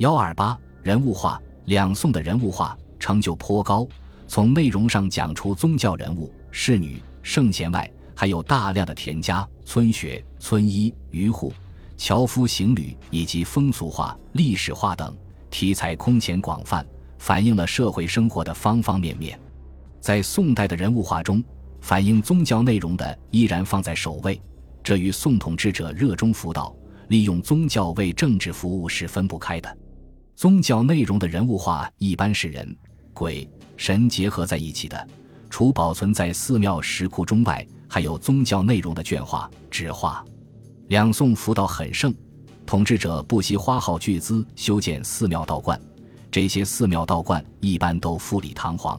幺二八人物画，两宋的人物画成就颇高。从内容上讲出宗教人物、侍女、圣贤外，还有大量的田家、村学、村医、渔户、樵夫、行旅以及风俗画、历史画等题材空前广泛，反映了社会生活的方方面面。在宋代的人物画中，反映宗教内容的依然放在首位，这与宋统治者热衷辅导、利用宗教为政治服务是分不开的。宗教内容的人物画一般是人、鬼、神结合在一起的，除保存在寺庙石窟中外，还有宗教内容的绢画、纸画。两宋佛道很盛，统治者不惜花耗巨资修建寺庙道观，这些寺庙道观一般都富丽堂皇。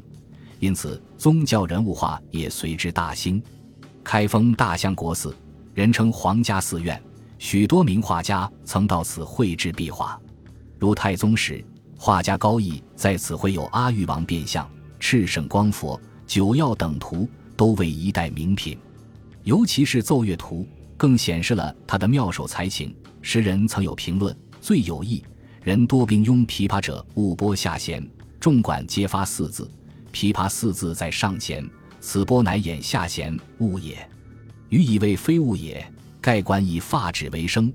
因此，宗教人物画也随之大兴。开封大相国寺，人称皇家寺院，许多名画家曾到此绘制壁画。如太宗时，画家高义在此绘有阿育王变相、赤圣光佛、九曜等图，都为一代名品。尤其是奏乐图，更显示了他的妙手才情。时人曾有评论：“最有意，人多并拥琵琶者，勿拨下弦，众管皆发四字。”琵琶四字在上弦，此波乃掩下弦物也。予以为非物也。盖管以发指为声，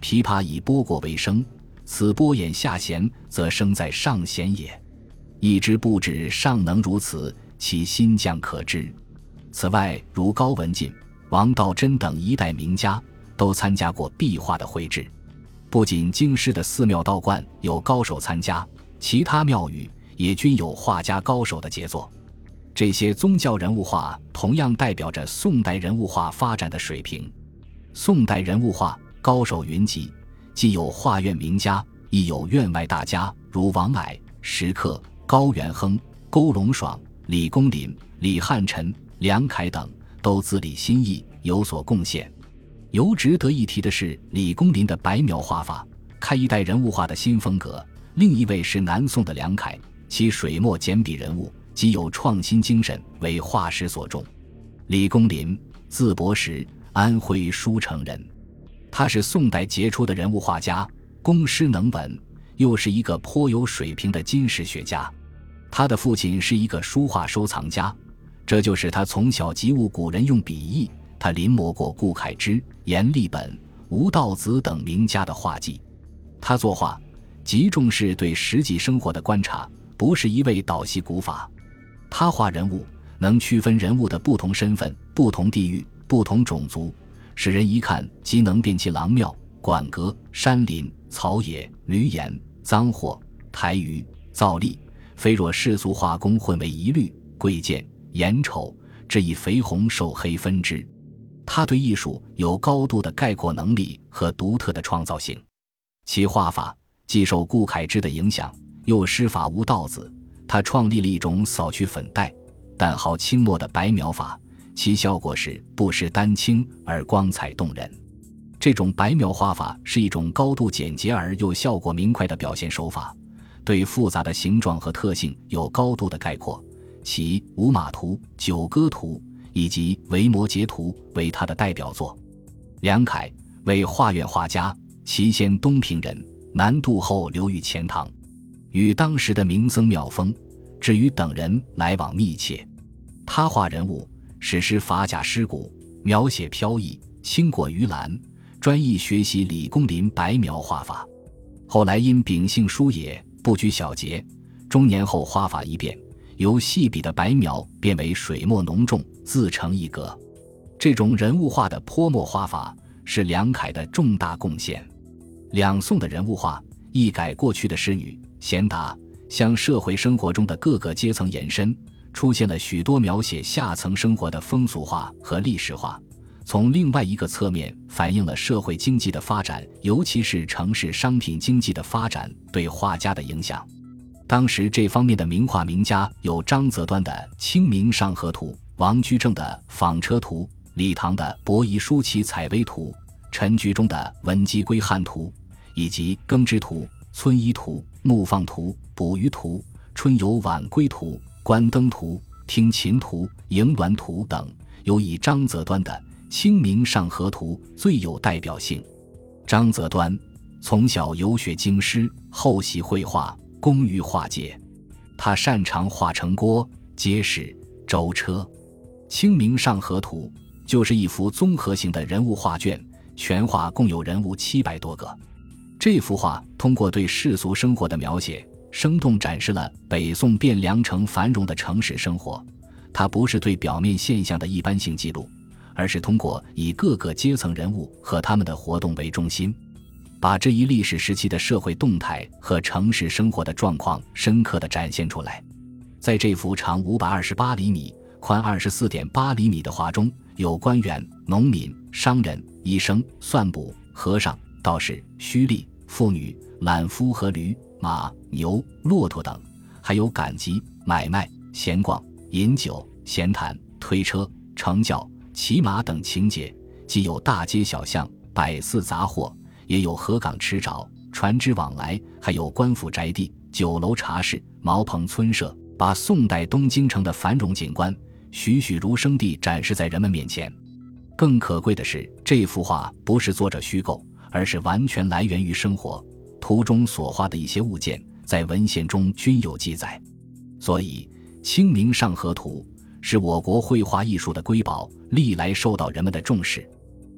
琵琶以拨过为声，此波眼下弦，则生在上弦也。一之不止尚能如此，其心将可知。此外，如高文进、王道真等一代名家，都参加过壁画的绘制。不仅京师的寺庙道观有高手参加，其他庙宇。也均有画家高手的杰作，这些宗教人物画同样代表着宋代人物画发展的水平。宋代人物画高手云集，既有画院名家，亦有院外大家，如王霭、石刻、高元亨、勾龙爽、李公麟、李汉臣、梁楷等，都自立心意，有所贡献。尤值得一提的是李公麟的白描画法，开一代人物画的新风格。另一位是南宋的梁楷。其水墨简笔人物极有创新精神，为画师所重。李公麟，字伯时，安徽舒城人。他是宋代杰出的人物画家，工诗能文，又是一个颇有水平的金石学家。他的父亲是一个书画收藏家，这就是他从小及物古人用笔意。他临摹过顾恺之、阎立本、吴道子等名家的画技。他作画极重视对实际生活的观察。不是一味倒习古法，他画人物能区分人物的不同身份、不同地域、不同种族，使人一看即能辨其郎庙、馆阁、山林、草野、驴言、脏货、台鱼、造例，非若世俗画工混为一律，贵贱、颜丑，只以肥红瘦黑分之。他对艺术有高度的概括能力和独特的创造性，其画法既受顾恺之的影响。又施法无道子，他创立了一种扫去粉黛、淡毫轻墨的白描法，其效果是不失丹青而光彩动人。这种白描画法是一种高度简洁而又效果明快的表现手法，对复杂的形状和特性有高度的概括。其《五马图》《九歌图》以及《维摩诘图》为他的代表作。梁楷为画院画家，其先东平人，南渡后流于钱塘。与当时的名僧妙峰、至于等人来往密切，他画人物，史诗法甲尸骨，描写飘逸，轻过于兰，专意学习李公麟白描画法。后来因秉性疏野，不拘小节，中年后画法一变，由细笔的白描变为水墨浓重，自成一格。这种人物画的泼墨画法是梁楷的重大贡献。两宋的人物画一改过去的仕女。贤达向社会生活中的各个阶层延伸，出现了许多描写下层生活的风俗画和历史画。从另外一个侧面反映了社会经济的发展，尤其是城市商品经济的发展对画家的影响。当时这方面的名画名家有张择端的《清明上河图》，王居正的《纺车图》，李唐的《伯夷叔齐采薇图》，陈居中的《文姬归汉图》，以及《耕织图》。村医图、牧放图、捕鱼图、春游晚归图、观灯图、听琴图、迎鸾图等，尤以张择端的《清明上河图》最有代表性。张择端，从小游学京师，后习绘画，工于画界。他擅长画城郭、街市、舟车，《清明上河图》就是一幅综合型的人物画卷，全画共有人物七百多个。这幅画通过对世俗生活的描写，生动展示了北宋汴梁城繁荣的城市生活。它不是对表面现象的一般性记录，而是通过以各个阶层人物和他们的活动为中心，把这一历史时期的社会动态和城市生活的状况深刻地展现出来。在这幅长五百二十八厘米、宽二十四点八厘米的画中，有官员、农民、商人、医生、算卜、和尚。道士、虚吏、妇女、懒夫和驴、马、牛、骆驼等，还有赶集、买卖、闲逛、饮酒、闲谈、推车、乘轿、骑马等情节，既有大街小巷、百寺杂货，也有河港池沼、船只往来，还有官府宅地、酒楼茶室、茅棚村舍，把宋代东京城的繁荣景观栩栩如生地展示在人们面前。更可贵的是，这幅画不是作者虚构。而是完全来源于生活，图中所画的一些物件，在文献中均有记载，所以《清明上河图》是我国绘画艺术的瑰宝，历来受到人们的重视。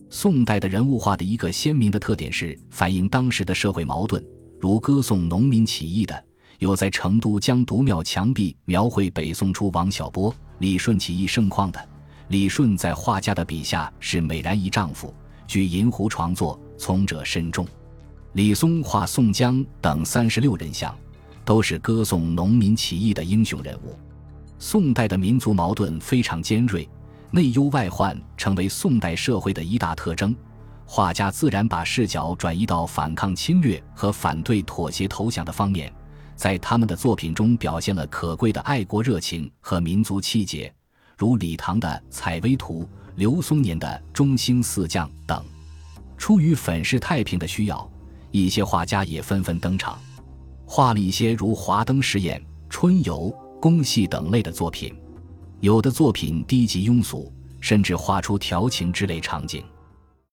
宋代的人物画的一个鲜明的特点是反映当时的社会矛盾，如歌颂农民起义的，有在成都将独庙墙壁描绘北宋初王小波、李顺起义盛况的。李顺在画家的笔下是美然一丈夫，举银壶床坐。从者甚众，李松画宋江等三十六人像，都是歌颂农民起义的英雄人物。宋代的民族矛盾非常尖锐，内忧外患成为宋代社会的一大特征。画家自然把视角转移到反抗侵略和反对妥协投降的方面，在他们的作品中表现了可贵的爱国热情和民族气节，如李唐的《采薇图》，刘松年的《中兴四将》等。出于粉饰太平的需要，一些画家也纷纷登场，画了一些如《华灯时宴》《春游》《宫戏》等类的作品。有的作品低级庸俗，甚至画出调情之类场景。